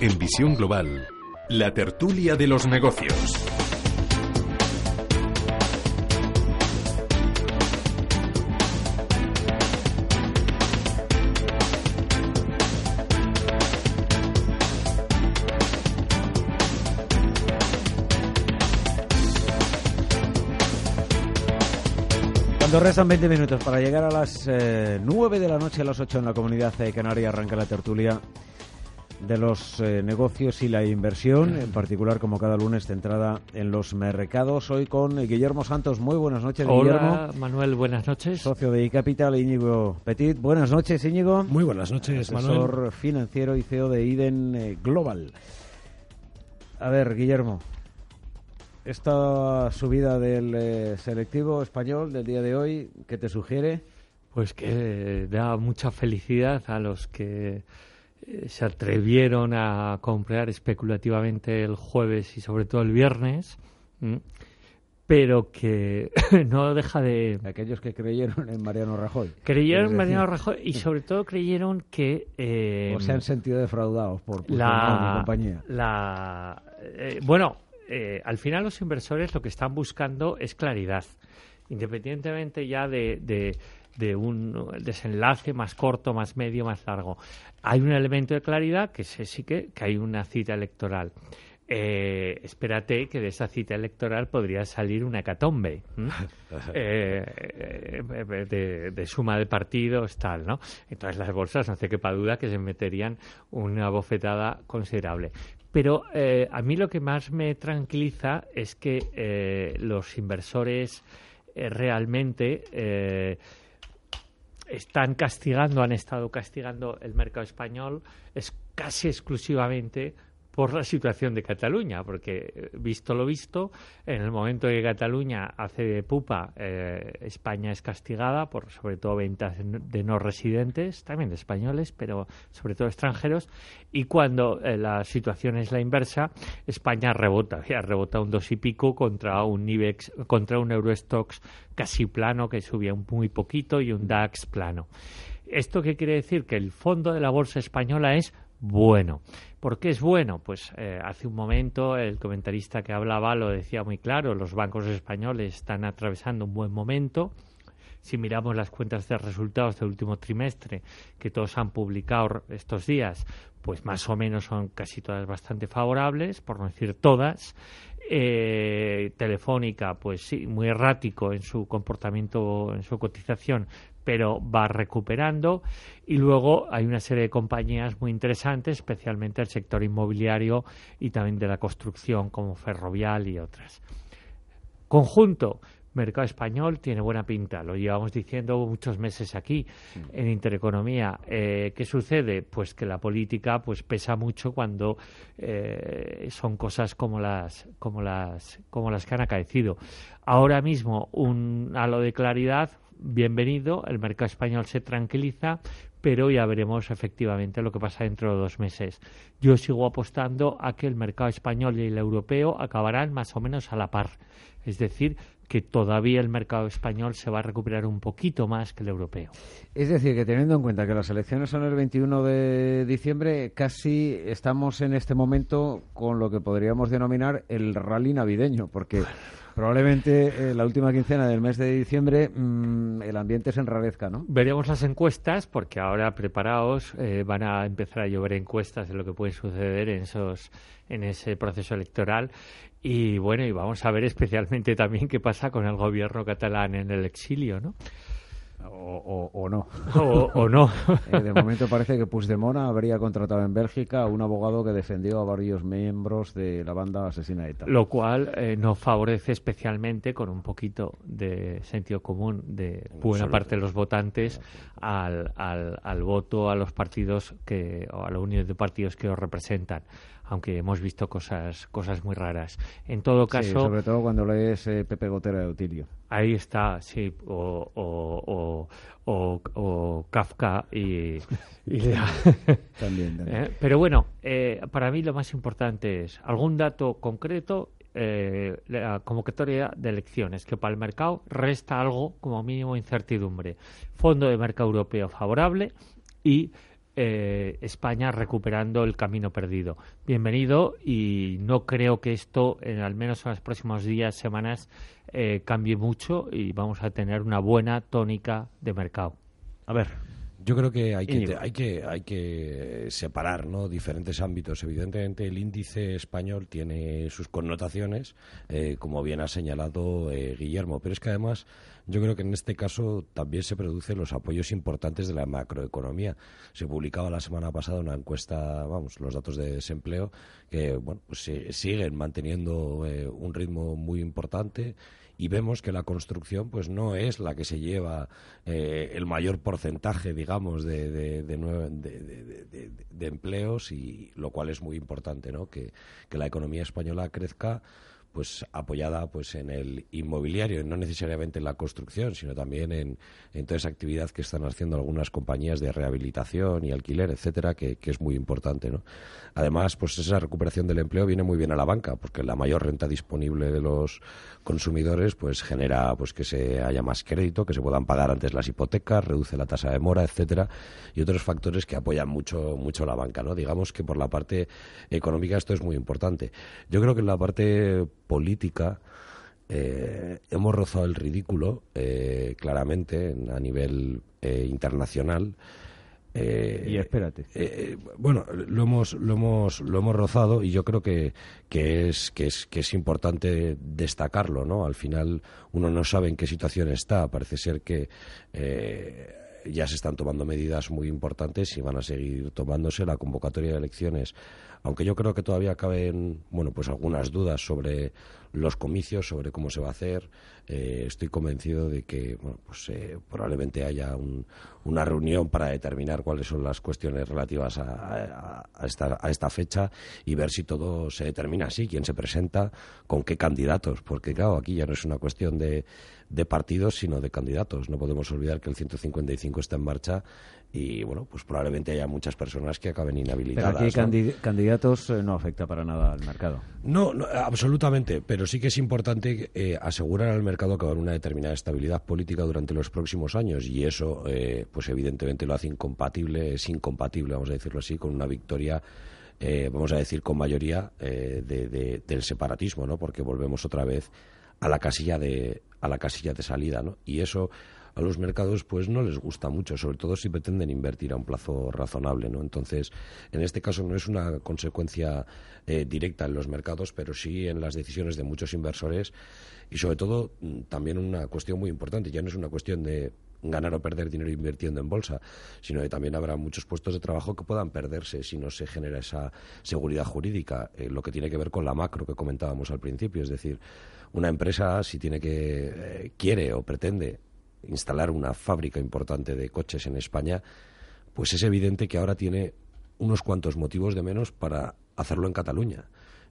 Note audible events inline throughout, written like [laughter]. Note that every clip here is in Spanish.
En Visión Global, la tertulia de los negocios. Cuando restan 20 minutos para llegar a las eh, 9 de la noche a las 8 en la comunidad de Canaria arranca la tertulia de los eh, negocios y la inversión, en particular como cada lunes centrada en los mercados. Hoy con Guillermo Santos. Muy buenas noches, Guillermo. Hola, Manuel, buenas noches. Socio de iCapital, Íñigo Petit. Buenas noches, Íñigo. Muy buenas noches, Asesor Manuel. financiero y CEO de Iden eh, Global. A ver, Guillermo. Esta subida del eh, selectivo español del día de hoy, ¿qué te sugiere? Pues que da mucha felicidad a los que se atrevieron a comprar especulativamente el jueves y sobre todo el viernes, pero que [laughs] no deja de... Aquellos que creyeron en Mariano Rajoy. Creyeron en Mariano Rajoy y sobre todo creyeron que... eh, O se han sentido defraudados por y la, compañía. la- eh, bueno, eh, al final los inversores lo que están buscando es claridad, independientemente ya de, de- de un desenlace más corto, más medio, más largo. Hay un elemento de claridad que es sí que, que hay una cita electoral. Eh, espérate que de esa cita electoral podría salir una hecatombe ¿m? [laughs] Eh, eh, de, de suma de partidos tal no entonces las bolsas no hace quepa duda que se meterían una bofetada considerable pero eh, a mí lo que más me tranquiliza es que eh, los inversores realmente están castigando, han estado castigando el mercado español es casi exclusivamente por la situación de Cataluña, porque eh, visto lo visto, en el momento que Cataluña hace de pupa, eh, España es castigada por sobre todo ventas de no residentes, también de españoles, pero sobre todo extranjeros, y cuando eh, la situación es la inversa, España rebota, [laughs] rebota un dos y pico contra un IBEX, contra un Eurostox casi plano que subía un muy poquito y un DAX plano. ¿Esto qué quiere decir? Que el fondo de la bolsa española es bueno. ¿Por qué es bueno? Pues eh, hace un momento el comentarista que hablaba lo decía muy claro, los bancos españoles están atravesando un buen momento. Si miramos las cuentas de resultados del último trimestre que todos han publicado estos días, pues más o menos son casi todas bastante favorables, por no decir todas. Eh, Telefónica, pues sí, muy errático en su comportamiento, en su cotización, pero va recuperando. Y luego hay una serie de compañías muy interesantes, especialmente el sector inmobiliario y también de la construcción, como Ferrovial y otras. Conjunto, mercado español tiene buena pinta, lo llevamos diciendo muchos meses aquí en Intereconomía. Eh, ¿Qué sucede? Pues que la política pues pesa mucho cuando eh, son cosas como las, como las, como las que han acaecido. Ahora mismo un halo de claridad, bienvenido, el mercado español se tranquiliza, pero ya veremos efectivamente lo que pasa dentro de dos meses. Yo sigo apostando a que el mercado español y el europeo acabarán más o menos a la par. Es decir, que todavía el mercado español se va a recuperar un poquito más que el europeo. Es decir, que teniendo en cuenta que las elecciones son el 21 de diciembre, casi estamos en este momento con lo que podríamos denominar el rally navideño, porque probablemente eh, la última quincena del mes de diciembre mm, el ambiente se enrarezca, ¿no? Veremos las encuestas, porque ahora preparaos, eh, van a empezar a llover encuestas de lo que puede suceder en esos en ese proceso electoral y bueno y vamos a ver especialmente también qué pasa con el gobierno catalán en el exilio, ¿no? O, o- o no. O, o no. [laughs] Eh, de momento parece que Puigdemont habría contratado en Bélgica a un abogado que defendió a varios miembros de la banda asesina ETA. Lo cual eh, no favorece especialmente con un poquito de sentido común de buena parte de los votantes al, al, al voto a los partidos que o a la unión de partidos que os representan aunque hemos visto cosas cosas muy raras en todo Sí, caso sobre todo cuando lees eh, Pepe Gotera de Utilio. Ahí está sí o, o, o, o- o Kafka y, y [laughs] También, también. ¿eh? Pero bueno, eh, para mí lo más importante es algún dato concreto, eh, la convocatoria de elecciones, que para el mercado resta algo como mínimo incertidumbre. Fondo de mercado europeo favorable y eh, España recuperando el camino perdido. Bienvenido y no creo que esto, en, al menos en los próximos días, semanas, eh, cambie mucho y vamos a tener una buena tónica de mercado. A ver, yo creo que hay que, hay que, hay que separar ¿no? diferentes ámbitos. Evidentemente, el índice español tiene sus connotaciones, eh, como bien ha señalado eh, Guillermo, pero es que además yo creo que en este caso también se producen los apoyos importantes de la macroeconomía. Se publicaba la semana pasada una encuesta, vamos, los datos de desempleo, que bueno, pues siguen manteniendo eh, un ritmo muy importante y vemos que la construcción pues no es la que se lleva eh, el mayor porcentaje, digamos, de, de, de, empleos y lo cual es muy importante, ¿no? Que, que la economía española crezca pues apoyada pues en el inmobiliario, no necesariamente en la construcción, sino también en, en toda esa actividad que están haciendo algunas compañías de rehabilitación y alquiler, etcétera, que, que, es muy importante, ¿no? Además, pues esa recuperación del empleo viene muy bien a la banca, porque la mayor renta disponible de los consumidores pues genera pues que se haya más crédito, que se puedan pagar antes las hipotecas, reduce la tasa de mora, etcétera, y otros factores que apoyan mucho mucho la banca, ¿no? Digamos que por la parte económica esto es muy importante. Yo creo que en la parte política eh, hemos rozado el ridículo eh, claramente a nivel eh, internacional. y espérate. bueno, lo hemos, lo hemos, lo hemos rozado y yo creo que, que, es, que, es, que es importante destacarlo, ¿no? Al final uno no sabe en qué situación está. Parece ser que ya se están tomando medidas muy importantes y van a seguir tomándose. La convocatoria de elecciones aunque yo creo que todavía caben bueno pues algunas dudas sobre los comicios sobre cómo se va a hacer eh, estoy convencido de que bueno pues eh, probablemente haya una reunión para determinar cuáles son las cuestiones relativas a, esta, a esta fecha y ver si todo se determina así quién se presenta con qué candidatos porque claro aquí ya no es una cuestión de de partidos, sino de candidatos. No podemos olvidar que el 155 está en marcha y, bueno, pues probablemente haya muchas personas que acaben inhabilitadas. Pero aquí candidatos eh, no afecta para nada al mercado. No, absolutamente, pero sí que es importante eh, asegurar al mercado que va a haber una determinada estabilidad política durante los próximos años y eso, eh, pues evidentemente lo hace incompatible, es incompatible, vamos a decirlo así, con una victoria vamos a decir, con mayoría del separatismo, ¿no? Porque volvemos otra vez a la casilla de, a la casilla de salida, ¿no? Y eso a los mercados pues no les gusta mucho, sobre todo si pretenden invertir a un plazo razonable, ¿no? Entonces, en este caso no es una consecuencia eh, directa en los mercados, pero sí en las decisiones de muchos inversores y sobre todo mm, también una cuestión muy importante, ya no es una cuestión de ganar o perder dinero invirtiendo en bolsa, sino que también habrá muchos puestos de trabajo que puedan perderse si no se genera esa seguridad jurídica, eh, lo que tiene que ver con la macro que comentábamos al principio, es decir, una empresa si tiene que eh, quiere o pretende instalar una fábrica importante de coches en España, pues es evidente que ahora tiene unos cuantos motivos de menos para hacerlo en Cataluña.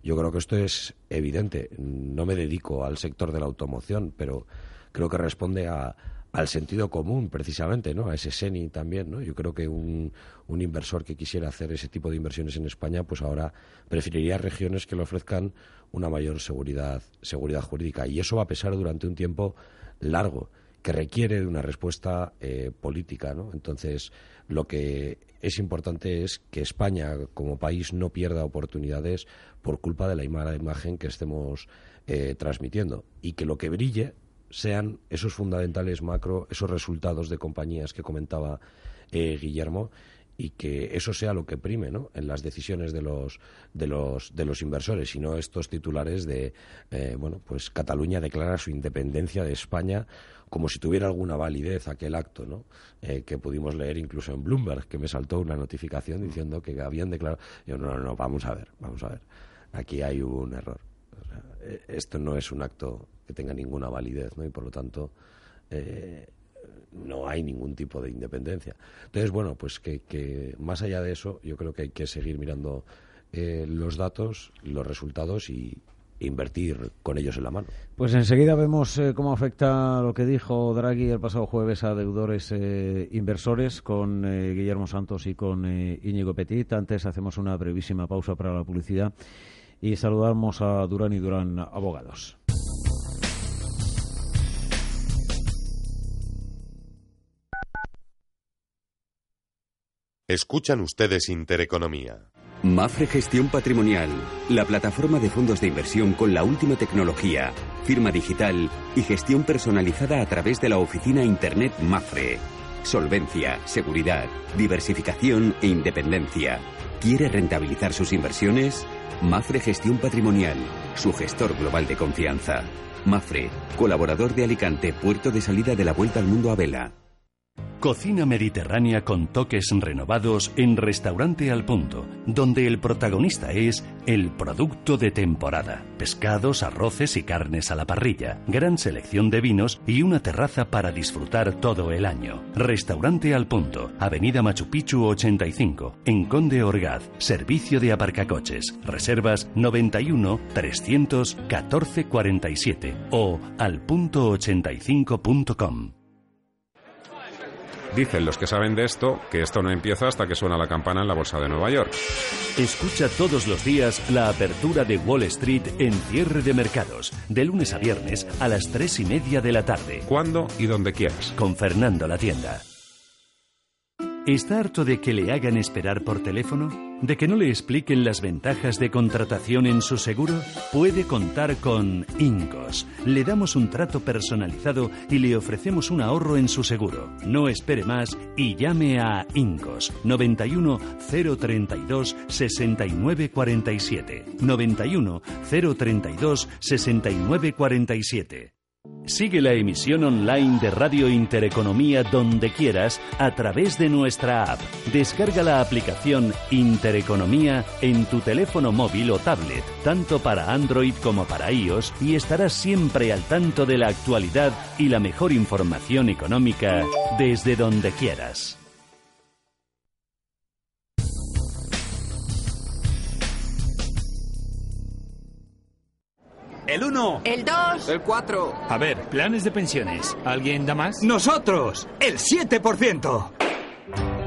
Yo creo que esto es evidente. No me dedico al sector de la automoción, pero creo que responde a, al sentido común, precisamente, ¿no? A ese SENI también, ¿no? Yo creo que un, un, inversor que quisiera hacer ese tipo de inversiones en España, pues ahora preferiría regiones que le ofrezcan una mayor seguridad, seguridad jurídica. Y eso va a pesar durante un tiempo largo, que requiere de una respuesta eh, política, ¿no? Entonces, lo que es importante es que España, como país, no pierda oportunidades por culpa de la mala imagen que estemos eh, transmitiendo y que lo que brille sean esos fundamentales macro, esos resultados de compañías que comentaba eh, Guillermo y que eso sea lo que prime ¿no? en las decisiones de los, de los, de los inversores y no estos titulares de, eh, bueno, pues Cataluña declara su independencia de España como si tuviera alguna validez aquel acto, ¿no? Eh, que pudimos leer incluso en Bloomberg, que me saltó una notificación diciendo que habían declarado. Yo, no, no, no, vamos a ver, vamos a ver. Aquí hay un error. esto no es un acto que tenga ninguna validez, ¿no? Y por lo tanto eh, no hay ningún tipo de independencia. Entonces, bueno, pues que, más allá de eso, yo creo que hay que seguir mirando eh, los datos, los resultados y, invertir con ellos en la mano. Pues enseguida vemos eh, cómo afecta lo que dijo Draghi el pasado jueves a deudores inversores con Guillermo Santos y con Íñigo Petit. Antes hacemos una brevísima pausa para la publicidad y saludamos a Durán y Durán Abogados. Escuchan ustedes Intereconomía. Mafre Gestión Patrimonial, la plataforma de fondos de inversión con la última tecnología, firma digital y gestión personalizada a través de la oficina Internet Mafre. Solvencia, seguridad, diversificación e independencia. ¿Quiere rentabilizar sus inversiones? Mafre Gestión Patrimonial, su gestor global de confianza. Mafre, colaborador de Alicante, puerto de salida de la Vuelta al Mundo a Vela. Cocina mediterránea con toques renovados en Restaurante al Punto, donde el protagonista es el producto de temporada. Pescados, arroces y carnes a la parrilla, gran selección de vinos y una terraza para disfrutar todo el año. Restaurante al Punto, Avenida Machu Picchu 85, en Conde Orgaz, servicio de aparcacoches. Reservas 91 314 47 o alpunto85.com. Dicen los que saben de esto que esto no empieza hasta que suena la campana en la bolsa de Nueva York. Escucha todos los días la apertura de Wall Street en cierre de mercados, de lunes a viernes a las tres y media de la tarde. Cuando y donde quieras. Con Fernando La Tienda. ¿Está harto de que le hagan esperar por teléfono? ¿De que no le expliquen las ventajas de contratación en su seguro? Puede contar con Incos. Le damos un trato personalizado y le ofrecemos un ahorro en su seguro. No espere más y llame a Incos 91 032 6947. 91 032 6947. Sigue la emisión online de Radio Intereconomía donde quieras a través de nuestra app. Descarga la aplicación Intereconomía en tu teléfono móvil o tablet, tanto para Android como para iOS, y estarás siempre al tanto de la actualidad y la mejor información económica desde donde quieras. El 1. El 2. El 4. A ver, planes de pensiones. ¿Alguien da más? Nosotros. El 7%.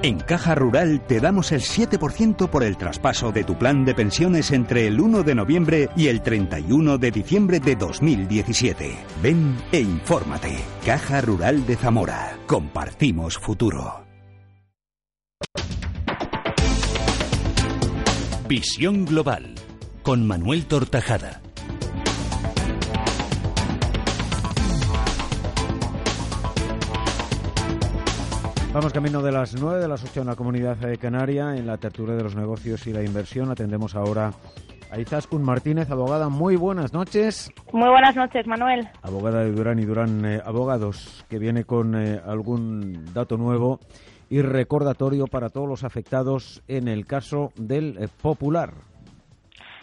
En Caja Rural te damos el 7% por el traspaso de tu plan de pensiones entre el 1 de noviembre y el 31 de diciembre de 2017. Ven e infórmate. Caja Rural de Zamora. Compartimos futuro. Visión Global con Manuel Tortajada. Vamos camino de las 9 de las 8 en la comunidad de Canaria, en la tertulia de los negocios y la inversión. Atendemos ahora a Izaskun Martínez, abogada. Muy buenas noches. Muy buenas noches, Manuel. Abogada de Durán y Durán eh, Abogados, que viene con eh, algún dato nuevo y recordatorio para todos los afectados en el caso del eh, Popular.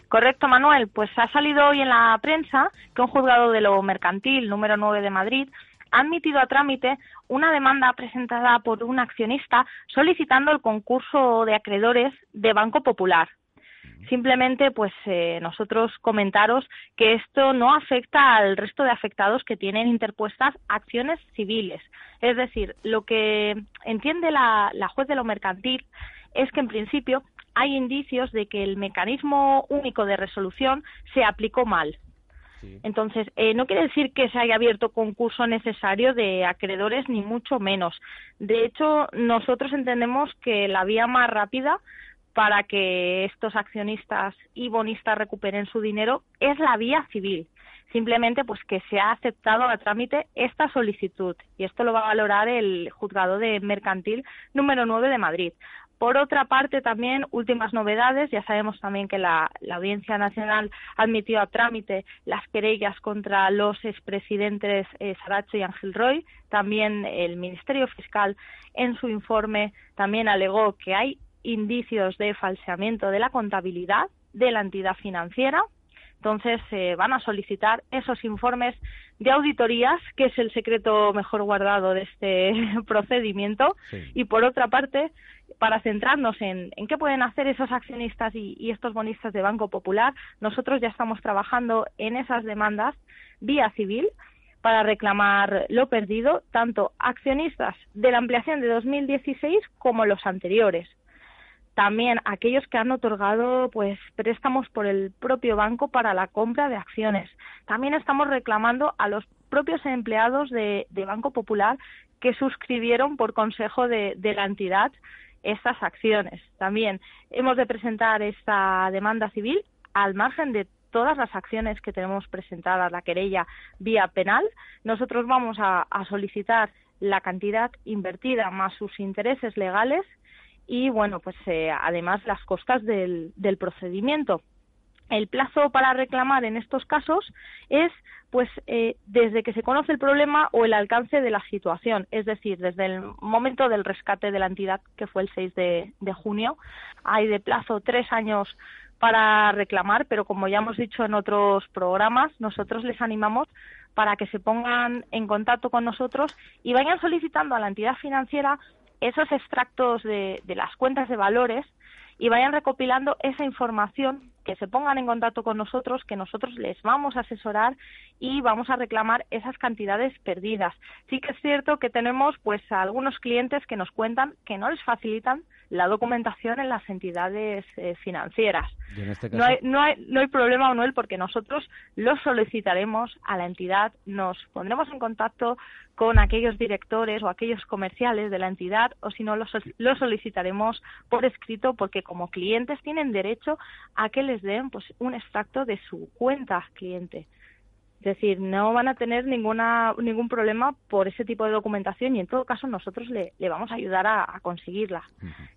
Correcto, Manuel. Pues ha salido hoy en la prensa que un juzgado de lo mercantil número 9 de Madrid ha admitido a trámite una demanda presentada por un accionista solicitando el concurso de acreedores de Banco Popular. Simplemente, pues eh, nosotros comentaros que esto no afecta al resto de afectados que tienen interpuestas acciones civiles. Es decir, lo que entiende la, la juez de lo mercantil es que en principio hay indicios de que el mecanismo único de resolución se aplicó mal. Entonces, eh, no quiere decir que se haya abierto concurso necesario de acreedores, ni mucho menos. De hecho, nosotros entendemos que la vía más rápida para que estos accionistas y bonistas recuperen su dinero es la vía civil. Simplemente, pues que se ha aceptado a trámite esta solicitud y esto lo va a valorar el juzgado de mercantil número 9 de Madrid. Por otra parte, también últimas novedades. Ya sabemos también que la, Audiencia Nacional admitió a trámite las querellas contra los expresidentes eh, Saracho y Ángel Roy. También el Ministerio Fiscal, en su informe, también alegó que hay indicios de falseamiento de la contabilidad de la entidad financiera. Entonces, se van a solicitar esos informes de auditorías, que es el secreto mejor guardado de este [laughs] procedimiento. Y por otra parte, para centrarnos en, en, qué pueden hacer esos accionistas y, estos bonistas de Banco Popular, nosotros ya estamos trabajando en esas demandas vía civil para reclamar lo perdido, tanto accionistas de la ampliación de 2016 como los anteriores. También aquellos que han otorgado pues préstamos por el propio banco para la compra de acciones. También estamos reclamando a los propios empleados de, Banco Popular que suscribieron por consejo de la entidad estas acciones. También hemos de presentar esta demanda civil al margen de todas las acciones que tenemos presentadas, la querella vía penal. Nosotros vamos a, solicitar la cantidad invertida más sus intereses legales y, bueno, pues eh, además las costas del, del procedimiento. El plazo para reclamar en estos casos es pues eh, desde que se conoce el problema o el alcance de la situación, es decir, desde el momento del rescate de la entidad, que fue el 6 de, de junio, hay de plazo tres años para reclamar, pero como ya hemos dicho en otros programas, nosotros les animamos para que se pongan en contacto con nosotros y vayan solicitando a la entidad financiera esos extractos de, de las cuentas de valores y vayan recopilando esa información que se pongan en contacto con nosotros, que nosotros les vamos a asesorar y vamos a reclamar esas cantidades perdidas. Sí que es cierto que tenemos pues algunos clientes que nos cuentan que no les facilitan la documentación en las entidades eh, financieras. Este no, hay, no, hay, no hay problema, Manuel, porque nosotros lo solicitaremos a la entidad, nos pondremos en contacto con aquellos directores o aquellos comerciales de la entidad o si no lo, lo solicitaremos por escrito porque como clientes tienen derecho a que les den pues un extracto de su cuenta cliente. Es decir, no van a tener ninguna, ningún problema por ese tipo de documentación y en todo caso nosotros le, vamos a ayudar a, conseguirla.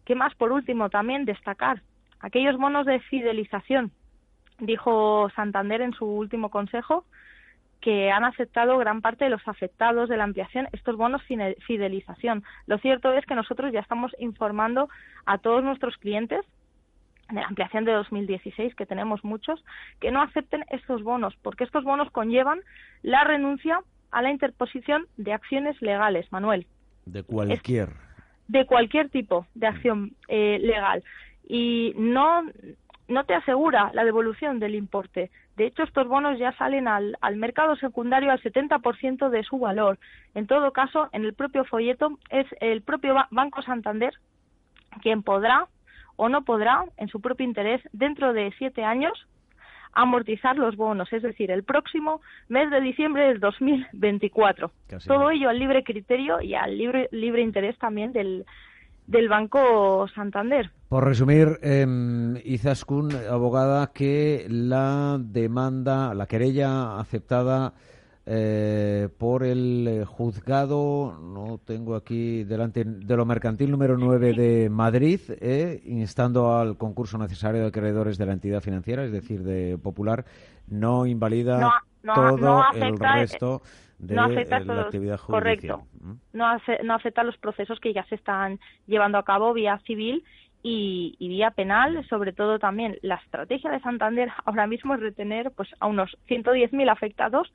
¿Qué más? Por último, también destacar aquellos bonos de fidelización. Dijo Santander en su último consejo que han aceptado gran parte de los afectados de la ampliación estos bonos fidelización. Lo cierto es que nosotros ya estamos informando a todos nuestros clientes de la ampliación de 2016, que tenemos muchos, que no acepten estos bonos, porque estos bonos conllevan la renuncia a la interposición de acciones legales, Manuel. De cualquier. de cualquier tipo de acción eh, legal. Y no, no te asegura la devolución del importe. De hecho, estos bonos ya salen al, al mercado secundario al 70% de su valor. En todo caso, en el propio folleto es el propio Banco Santander quien podrá o no podrá, en su propio interés, dentro de siete años, amortizar los bonos, es decir, el próximo mes de diciembre del 2024. Todo ello al libre criterio y al libre, libre interés también del, del Banco Santander. Por resumir, eh, Izaskun, abogada, que la demanda, la querella aceptada eh, por el eh, juzgado, no tengo aquí delante, de lo mercantil número 9 de Madrid, eh, instando al concurso necesario de acreedores de la entidad financiera, es decir, de Popular, no invalida todo el resto de la actividad judicial. Correcto. No, no afecta los procesos que ya se están llevando a cabo vía civil y, y, vía penal, sobre todo también la estrategia de Santander ahora mismo es retener pues a unos 110.000 afectados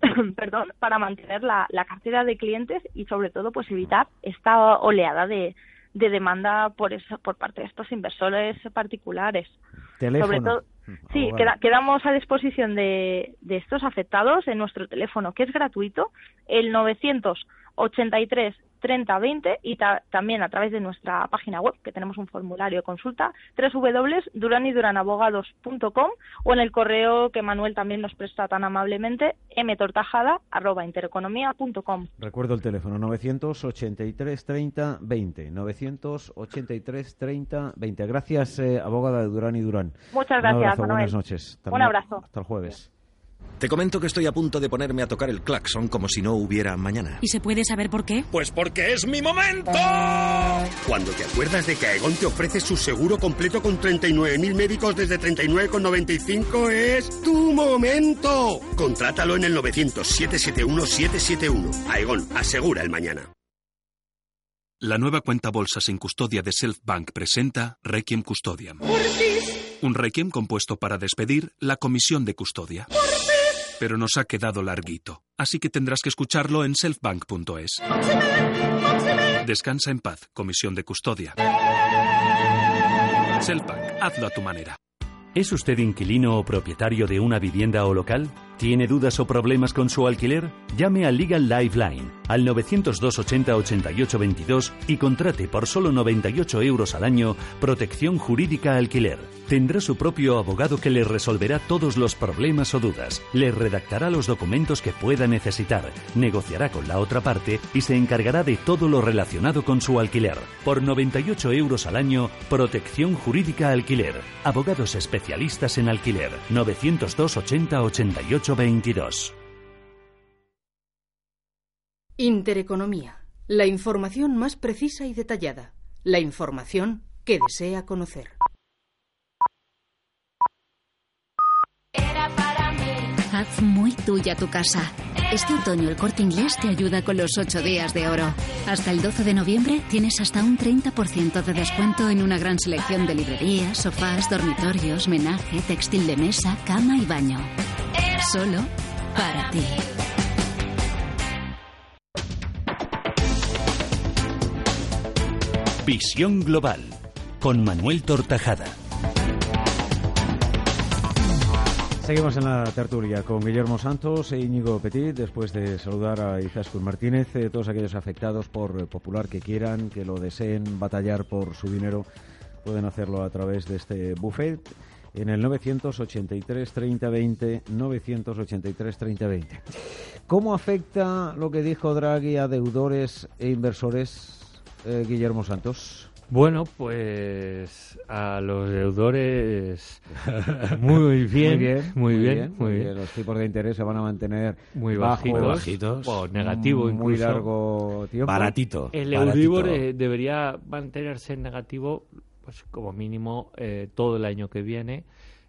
[coughs] perdón, para mantener la, la cartera de clientes y sobre todo pues evitar esta oleada de, de demanda por eso, por parte de estos inversores particulares. Sobre todo, [laughs] sí, quedamos a disposición de, de estos afectados en nuestro teléfono, que es gratuito, el 983 3020 y también a través de nuestra página web, que tenemos un formulario de consulta, www.duranyduranabogados.com o en el correo que Manuel también nos presta tan amablemente, mtortajada.intereconomía.com. Recuerdo el teléfono, 983 30 20. 983 30 20. Gracias, eh, abogada de Durán y Durán. Muchas gracias, Manuel. Buenas noches. un abrazo. Hasta el jueves. Te comento que estoy a punto de ponerme a tocar el claxon como si no hubiera mañana. ¿Y se puede saber por qué? Pues porque es mi momento. Cuando te acuerdas de que Aegon te ofrece su seguro completo con 39.000 médicos desde 39,95 es tu momento. Contrátalo en el 900-771-771. Aegon, asegura el mañana. La nueva cuenta bolsa sin custodia de Self Bank presenta Requiem Custodiam. Un Requiem compuesto para despedir la comisión de custodia pero nos ha quedado larguito. Así que tendrás que escucharlo en selfbank.es. Descansa en paz, Comisión de Custodia. Selfbank, hazlo a tu manera. ¿Es usted inquilino o propietario de una vivienda o local? ¿Tiene dudas o problemas con su alquiler? Llame a Legal Lifeline al 902 80 88 22 y contrate por solo 98 euros al año protección jurídica alquiler. Tendrá su propio abogado que le resolverá todos los problemas o dudas, le redactará los documentos que pueda necesitar, negociará con la otra parte y se encargará de todo lo relacionado con su alquiler. Por 98 euros al año, protección jurídica alquiler. Abogados especialistas en alquiler. 902 80 88 22. Intereconomía. La información más precisa y detallada. La información que desea conocer. Haz muy tuya tu casa. Este otoño el corte inglés te ayuda con los 8 días de oro. Hasta el 12 de noviembre tienes hasta un 30% de descuento en una gran selección de librerías, sofás, dormitorios, menaje, textil de mesa, cama y baño. Solo para ti. Visión Global con Manuel Tortajada. Seguimos en la tertulia con Guillermo Santos e Íñigo Petit, después de saludar a Izaskun Martínez, eh, todos aquellos afectados por eh, Popular que quieran, que lo deseen batallar por su dinero, pueden hacerlo a través de este buffet en el 983 3020 983 3020. ¿Cómo afecta lo que dijo Draghi a deudores e inversores, eh, Guillermo Santos? Bueno, pues a los deudores muy [laughs] bien, muy bien, muy bien, Los tipos de interés se van a mantener muy bajitos, o negativo incluso. muy largo tiempo. Baratito. El Euribor eh, debería mantenerse en negativo pues como mínimo eh, todo el año que viene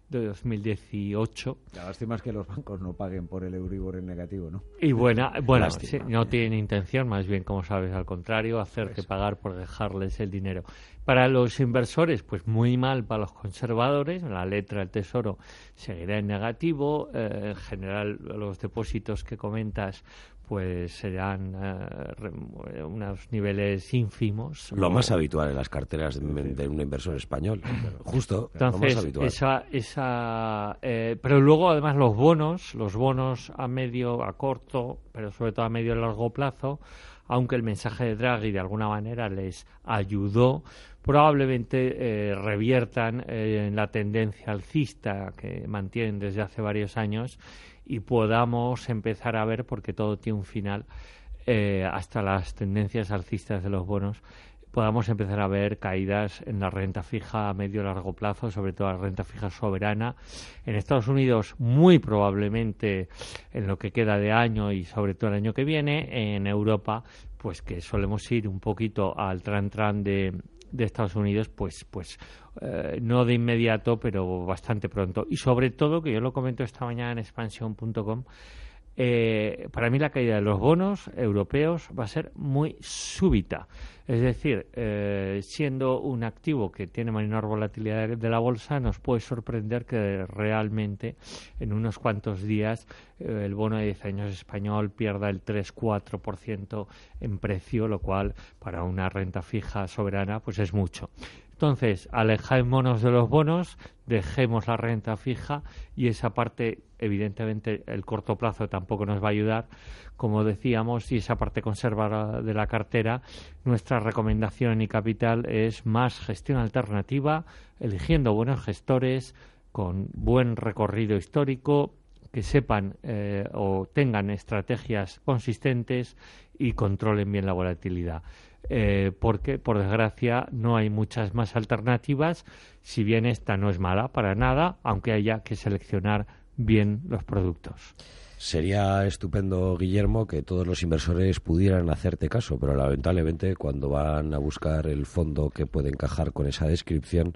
de 2018. La lástima es que los bancos no paguen por el Euribor en negativo, ¿no? Y buena, bueno, [laughs] sí, no tienen intención, más bien, como sabes, al contrario, hacerte pagar por dejarles el dinero. Para los inversores, pues muy mal para los conservadores. La letra del Tesoro seguirá en negativo. Eh, en general, los depósitos que comentas, pues serán eh, unos niveles ínfimos. Lo más habitual en las carteras de, un inversor español, justo. Entonces, lo más habitual. esa, esa, eh, pero luego además los bonos, los bonos a medio, a corto, pero sobre todo a medio y largo plazo, aunque el mensaje de Draghi de alguna manera les ayudó, probablemente eh, reviertan en la tendencia alcista que mantienen desde hace varios años y podamos empezar a ver, porque todo tiene un final, eh, hasta las tendencias alcistas de los bonos, podamos empezar a ver caídas en la renta fija a medio y largo plazo, sobre todo la renta fija soberana. En Estados Unidos, muy probablemente en lo que queda de año y sobre todo el año que viene. En Europa, pues que solemos ir un poquito al tran-tran de, de Estados Unidos, pues, pues eh, no de inmediato, pero bastante pronto. Y sobre todo, que yo lo comento esta mañana en expansión.com, eh, para mí la caída de los bonos europeos va a ser muy súbita. Es decir, eh, siendo un activo que tiene menor volatilidad de la bolsa, nos puede sorprender que realmente en unos cuantos días eh, el bono de 10 años español pierda el 3-4% en precio, lo cual para una renta fija soberana pues es mucho. Entonces, alejémonos de los bonos, dejemos la renta fija y esa parte, evidentemente, el corto plazo tampoco nos va a ayudar. Como decíamos, y esa parte conservada de la cartera, nuestra recomendación y capital es más gestión alternativa, eligiendo buenos gestores con buen recorrido histórico, que sepan eh, o tengan estrategias consistentes y controlen bien la volatilidad. Eh, porque, por desgracia, no hay muchas más alternativas, si bien esta no es mala para nada, aunque haya que seleccionar bien los productos. Sería estupendo, Guillermo, que todos los inversores pudieran hacerte caso, pero lamentablemente cuando van a buscar el fondo que puede encajar con esa descripción,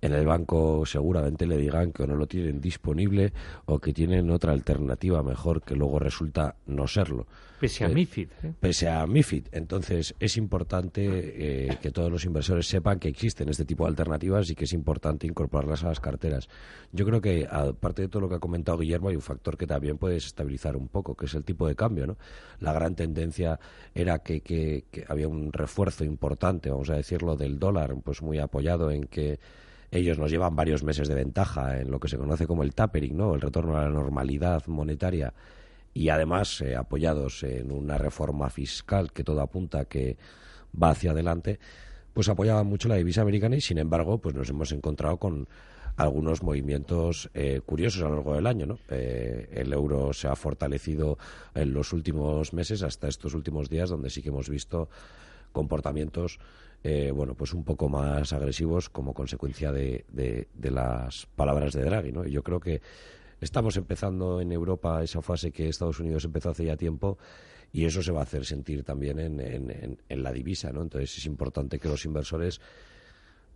en el banco seguramente le digan que no lo tienen disponible o que tienen otra alternativa mejor que luego resulta no serlo. Pese a Eh, MIFID. ¿eh? Pese a MIFID. Entonces es importante eh, que todos los inversores sepan que existen este tipo de alternativas y que es importante incorporarlas a las carteras. Yo creo que, aparte de todo lo que ha comentado Guillermo, hay un factor que también puede desestabilizar un poco, que es el tipo de cambio. ¿no? La gran tendencia era que, que- que había un refuerzo importante, vamos a decirlo, del dólar, pues muy apoyado en que ellos nos llevan varios meses de ventaja en lo que se conoce como el tapering, ¿no? El retorno a la normalidad monetaria y además eh, apoyados en una reforma fiscal que todo apunta que va hacia adelante, pues apoyaban mucho la divisa americana y sin embargo, pues nos hemos encontrado con algunos movimientos eh, curiosos a lo largo del año. ¿no? Eh, el euro se ha fortalecido en los últimos meses, hasta estos últimos días, donde sí que hemos visto comportamientos eh, bueno, pues un poco más agresivos como consecuencia de, las palabras de Draghi. ¿no? Y yo creo que estamos empezando en Europa esa fase que Estados Unidos empezó hace ya tiempo y eso se va a hacer sentir también en, en, en la divisa. ¿no? Entonces es importante que los inversores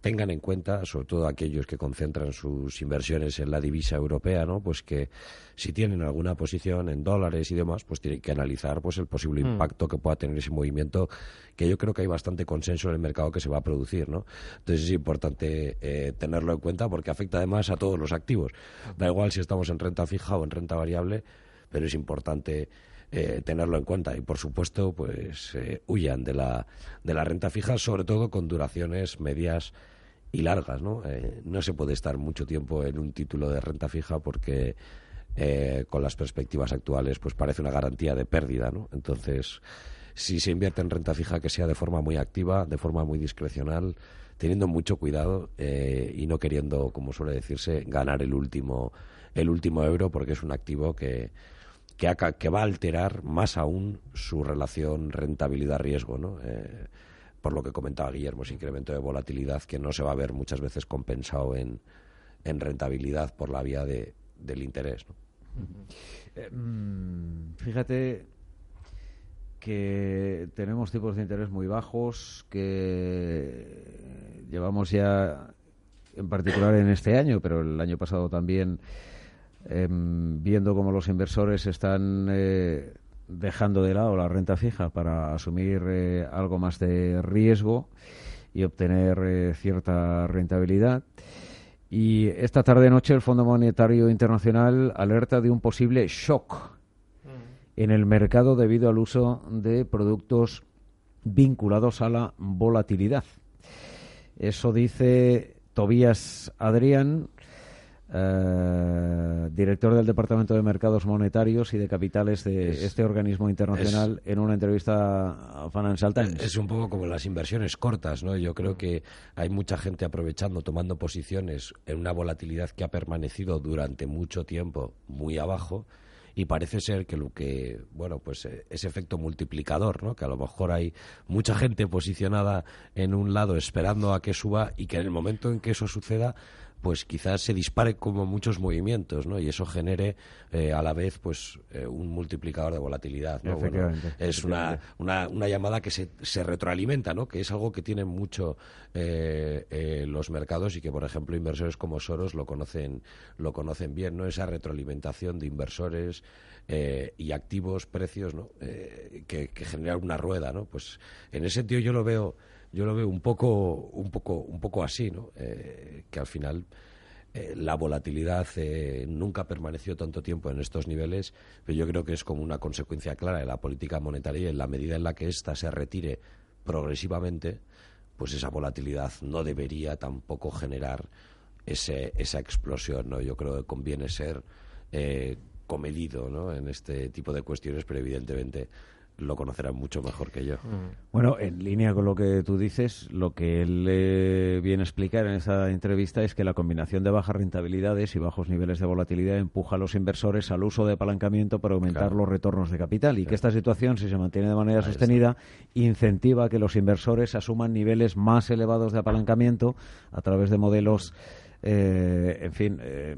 tengan en cuenta, sobre todo aquellos que concentran sus inversiones en la divisa europea, ¿no? Pues que si tienen alguna posición en dólares y demás, pues tienen que analizar pues el posible mm. impacto que pueda tener ese movimiento, que yo creo que hay bastante consenso en el mercado que se va a producir, ¿no? Entonces es importante eh, tenerlo en cuenta porque afecta además a todos los activos. Da igual si estamos en renta fija o en renta variable, pero es importante eh, tenerlo en cuenta y por supuesto pues eh, huyan de la de la renta fija sobre todo con duraciones medias y largas no eh, no se puede estar mucho tiempo en un título de renta fija porque con las perspectivas actuales pues parece una garantía de pérdida no entonces si se invierte en renta fija que sea de forma muy activa de forma muy discrecional teniendo mucho cuidado y no queriendo como suele decirse ganar el último el último euro porque es un activo que que, va a alterar más aún su relación rentabilidad-riesgo, ¿no? Por lo que comentaba Guillermo, ese incremento de volatilidad que no se va a ver muchas veces compensado en, en rentabilidad por la vía de, del interés. Eh, mm, fíjate que tenemos tipos de interés muy bajos, que llevamos ya, en particular en este año, pero el año pasado también, Em, viendo cómo los inversores están eh, dejando de lado la renta fija para asumir eh, algo más de riesgo y obtener eh, cierta rentabilidad. Y esta tarde-noche el Fondo Monetario Internacional alerta de un posible shock mm. en el mercado debido al uso de productos vinculados a la volatilidad. Eso dice Tobías Adrián, eh, director del Departamento de Mercados Monetarios y de Capitales de este organismo internacional, en una entrevista a Financial Times. Es un poco como las inversiones cortas, ¿no? Yo creo que hay mucha gente aprovechando, tomando posiciones en una volatilidad que ha permanecido durante mucho tiempo muy abajo y parece ser que lo que, bueno, pues eh, ese efecto multiplicador, ¿no? Que a lo mejor hay mucha gente posicionada en un lado esperando a que suba y que en el momento en que eso suceda pues quizás se dispare como muchos movimientos, ¿no? Y eso genere eh, a la vez, pues, eh, un multiplicador de volatilidad, ¿no? es una, una, una, llamada que se, se retroalimenta, ¿no? Que es algo que tienen mucho eh, los mercados y que, por ejemplo, inversores como Soros lo conocen, lo conocen bien, ¿no? Esa retroalimentación de inversores y activos, precios, ¿no? que, que genera una rueda, ¿no? Pues en ese sentido yo lo veo yo lo veo un poco, un poco, un poco así, ¿no? Eh, que al final eh, la volatilidad eh, nunca permaneció tanto tiempo en estos niveles, pero yo creo que es como una consecuencia clara de la política monetaria y en la medida en la que ésta se retire progresivamente, pues esa volatilidad no debería tampoco generar ese, esa explosión, ¿no? Yo creo que conviene ser comedido, ¿no? En este tipo de cuestiones, pero evidentemente lo conocerá mucho mejor que yo. Mm. Bueno, en línea con lo que tú dices, lo que él viene a explicar en esa entrevista es que la combinación de bajas rentabilidades y bajos niveles de volatilidad empuja a los inversores al uso de apalancamiento para aumentar los retornos de capital y que esta situación, si se mantiene de manera sostenida, incentiva a que los inversores asuman niveles más elevados de apalancamiento a través de modelos eh, en fin, eh,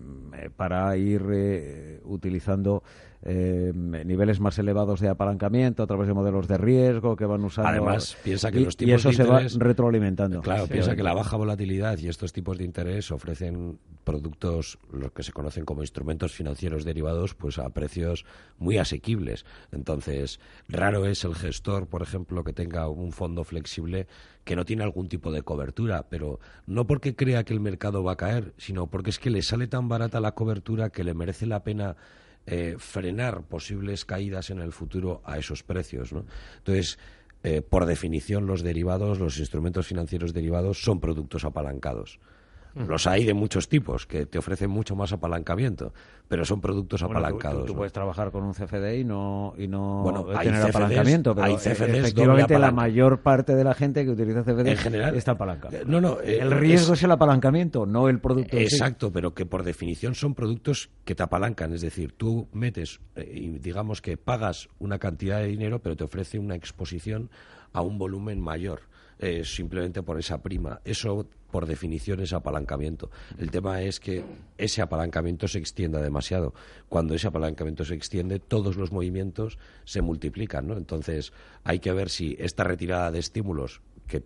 para ir eh, utilizando eh, niveles más elevados de apalancamiento a través de modelos de riesgo que van usando. Además, piensa que los tipos y eso se va retroalimentando. Claro, piensa que la baja volatilidad y estos tipos de interés ofrecen productos, los que se conocen como instrumentos financieros derivados, pues a precios muy asequibles. Entonces, raro es el gestor, por ejemplo, que tenga un fondo flexible que no tiene algún tipo de cobertura, pero no porque crea que el mercado va a caer, sino porque es que le sale tan barata la cobertura que le merece la pena eh, frenar posibles caídas en el futuro a esos precios. Entonces, eh, por definición, los derivados, los instrumentos financieros derivados, son productos apalancados. Los hay de muchos tipos que te ofrecen mucho más apalancamiento, pero son productos Bueno, apalancados. Tú, puedes trabajar con un CFD y no, y no Bueno, hay tener CFDs, apalancamiento, pero hay CFDs efectivamente la mayor parte de la gente que utiliza CFD En general, está apalancada. no, no, eh, el riesgo es, es- el apalancamiento, no el producto. sí. Exacto, pero que por definición son productos que te apalancan. Es decir, tú metes eh, y digamos que pagas una cantidad de dinero, pero te ofrece una exposición a un volumen mayor, eh, simplemente por esa prima. Eso, por definición, es apalancamiento. El tema es que ese apalancamiento se extienda demasiado. Cuando ese apalancamiento se extiende, todos los movimientos se multiplican, ¿no? Entonces, hay que ver si esta retirada de estímulos que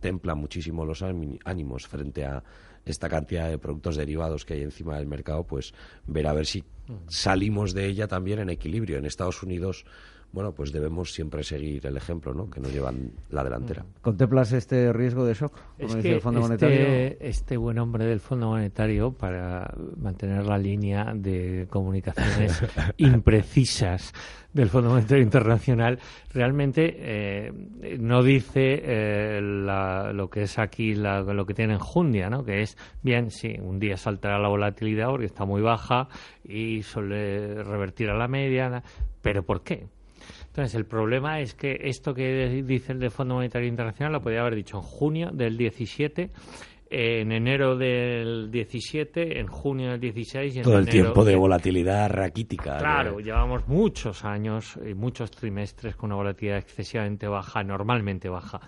templa muchísimo los áni- ánimos frente a esta cantidad de productos derivados que hay encima del mercado, pues ver a ver si salimos de ella también en equilibrio. En Estados Unidos, bueno, pues debemos siempre seguir el ejemplo, ¿no? Que nos llevan la delantera. ¿Contemplas este riesgo de shock? Como Es dice que el Fondo este, Monetario. este buen hombre del Fondo Monetario, para mantener la línea de comunicaciones [laughs] imprecisas del Fondo Monetario Internacional, realmente eh, no dice eh, la- lo que es aquí la- lo que tiene enjundia, ¿no? que es, bien, sí, un día saltará la volatilidad porque está muy baja y suele revertir a la media, pero ¿por qué? Entonces, el problema es que esto que dice el de Fondo Monetario Internacional lo podía haber dicho en junio del 17, en enero del 17, en junio del 16 y en Todo el enero tiempo de del- volatilidad raquítica. Claro, de- llevamos muchos años y muchos trimestres con una volatilidad excesivamente baja, normalmente baja,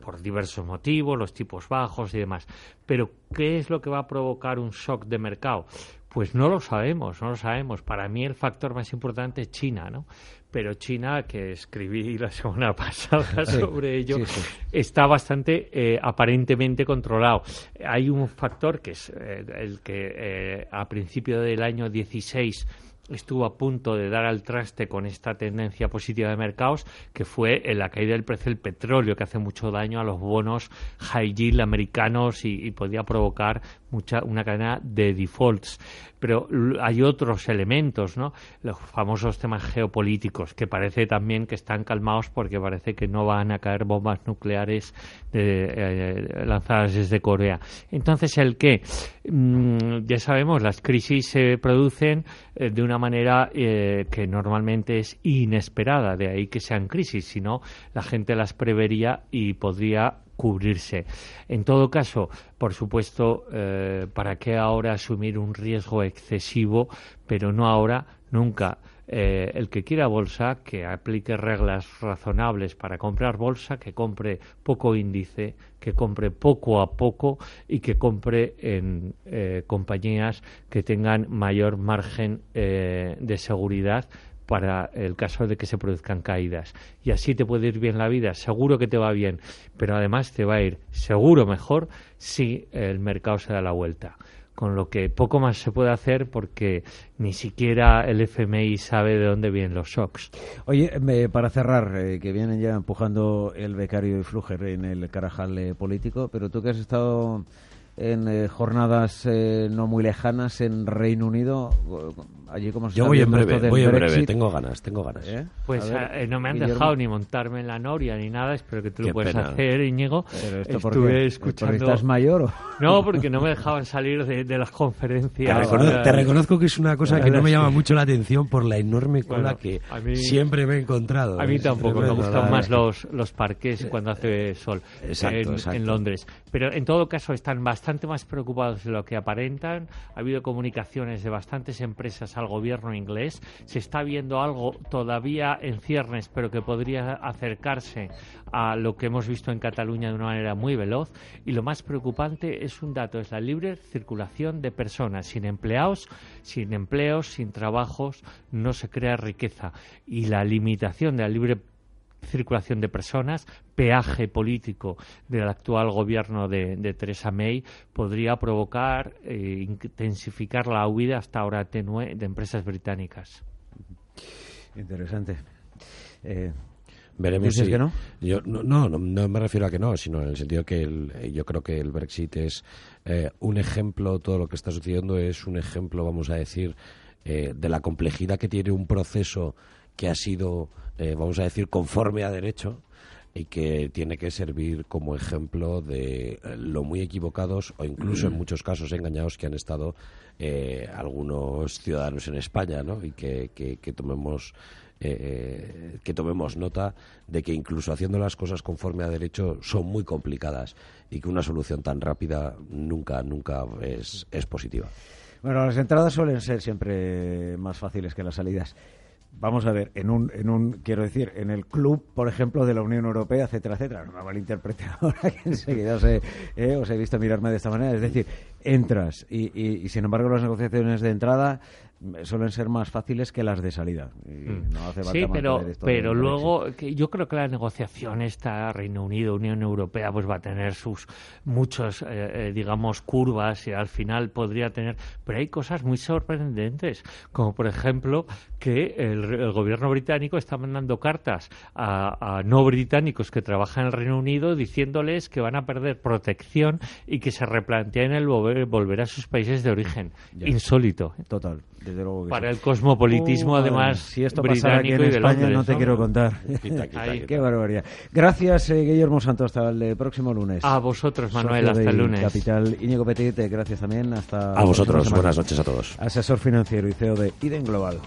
por diversos motivos, los tipos bajos y demás. Pero, ¿qué es lo que va a provocar un shock de mercado? Pues no lo sabemos, no lo sabemos. Para mí el factor más importante es China, ¿no? Pero China, que escribí [laughs] la semana pasada sobre ello, sí, sí. está bastante eh, aparentemente controlado. Hay un factor que es eh, el que eh, a principio del año 16 estuvo a punto de dar al traste con esta tendencia positiva de mercados, que fue en la caída del precio del petróleo, que hace mucho daño a los bonos high yield americanos y, podía provocar mucha, una cadena de defaults. Pero hay otros elementos, ¿no? Los famosos temas geopolíticos, que parece también que están calmados porque parece que no van a caer bombas nucleares de- eh, lanzadas desde Corea. Entonces, ¿el qué? Mm, ya sabemos, las crisis se producen eh, de una manera eh, que normalmente es inesperada, de ahí que sean crisis, si no, la gente las prevería y podría cubrirse. En todo caso, por supuesto, eh, ¿para qué ahora asumir un riesgo excesivo, pero no ahora, nunca? Eh, el que quiera bolsa, que aplique reglas razonables para comprar bolsa, que compre poco índice, que compre poco a poco y que compre en eh, compañías que tengan mayor margen eh, de seguridad para el caso de que se produzcan caídas. Y así te puede ir bien la vida, seguro que te va bien, pero además te va a ir seguro mejor si el mercado se da la vuelta. Con lo que poco más se puede hacer porque ni siquiera el FMI sabe de dónde vienen los shocks. Oye, me- para cerrar, eh, que vienen ya empujando el becario y Fluger en el carajal eh, político, pero tú que has estado en eh, jornadas eh, no muy lejanas en Reino Unido, allí como se Yo voy en breve, voy en breve, tengo ganas, tengo ganas. ¿eh? Pues ver, eh, no me han Guillermo. dejado ni montarme en la noria ni nada, espero que tú Qué lo puedes pena. hacer, Íñigo. ¿Pero esto Estuve qué? escuchando... ¿Porque estás mayor o...? No, porque no me dejaban salir de, de las Te, conferencias. recono- te reconozco que es una cosa que no me llama mucho la atención por la enorme cola Bueno, que mí- siempre me he encontrado. A mí tampoco, me tremendo, gustan más los, los parques cuando hace sol Exacto, en, exacto. en Londres. Pero en todo caso están bastante más preocupados de lo que aparentan. Ha habido comunicaciones de bastantes empresas al gobierno inglés. Se está viendo algo todavía en ciernes, pero que podría acercarse a lo que hemos visto en Cataluña de una manera muy veloz. Y lo más preocupante es un dato, es la libre circulación de personas sin empleados, sin empleos, sin trabajos, no se crea riqueza. Y la limitación de la libre circulación de personas, peaje político del actual gobierno de, de Theresa May podría provocar e intensificar la huida hasta ahora tenue de empresas británicas. Interesante. Eh, Veremos ¿Dices si- que no? Yo, no, no, no, no me refiero a que no, sino en el sentido que el- eh, yo creo que el Brexit es eh, un ejemplo, todo lo que está sucediendo es un ejemplo, vamos a decir, eh, de la complejidad que tiene un proceso que ha sido, eh, vamos a decir, conforme a derecho. y que tiene que servir como ejemplo de eh, lo muy equivocados o incluso en muchos casos engañados que han estado eh, algunos ciudadanos en España, ¿no? Y que, que, tomemos eh, que tomemos nota de que incluso haciendo las cosas conforme a derecho son muy complicadas y que una solución tan rápida nunca, nunca es, es positiva. Bueno, las entradas suelen ser siempre más fáciles que las salidas vamos a ver, en un, en un, quiero decir, en el club, por ejemplo, de la Unión Europea, etcétera, etcétera, no me malinterprete [laughs] ahora que enseguida os he, eh, os he visto mirarme de esta manera, es decir, entras y, y, y, sin embargo las negociaciones de entrada suelen ser más fáciles que las de salida. Mm. sí, pero, pero luego que yo creo que la negociación esta Reino Unido, Unión Europea, pues va a tener sus muchos, eh, eh, digamos, curvas y al final podría tener, pero hay cosas muy sorprendentes, como por ejemplo que el, gobierno británico está mandando cartas a, no británicos que trabajan en el Reino Unido diciéndoles que van a perder protección y que se replanteen el volver, a sus países de origen. Insólito. Total. Para el cosmopolitismo, además, si esto pasara aquí en España, no te quiero contar. [laughs] Qué barbaridad. Gracias, eh, Guillermo Santos. Hasta el próximo lunes. A vosotros, Manuel. hasta el lunes. Capital. Íñigo Petit, gracias también. Hasta a vosotros. Buenas noches a todos. Asesor financiero y CEO de Iden Global.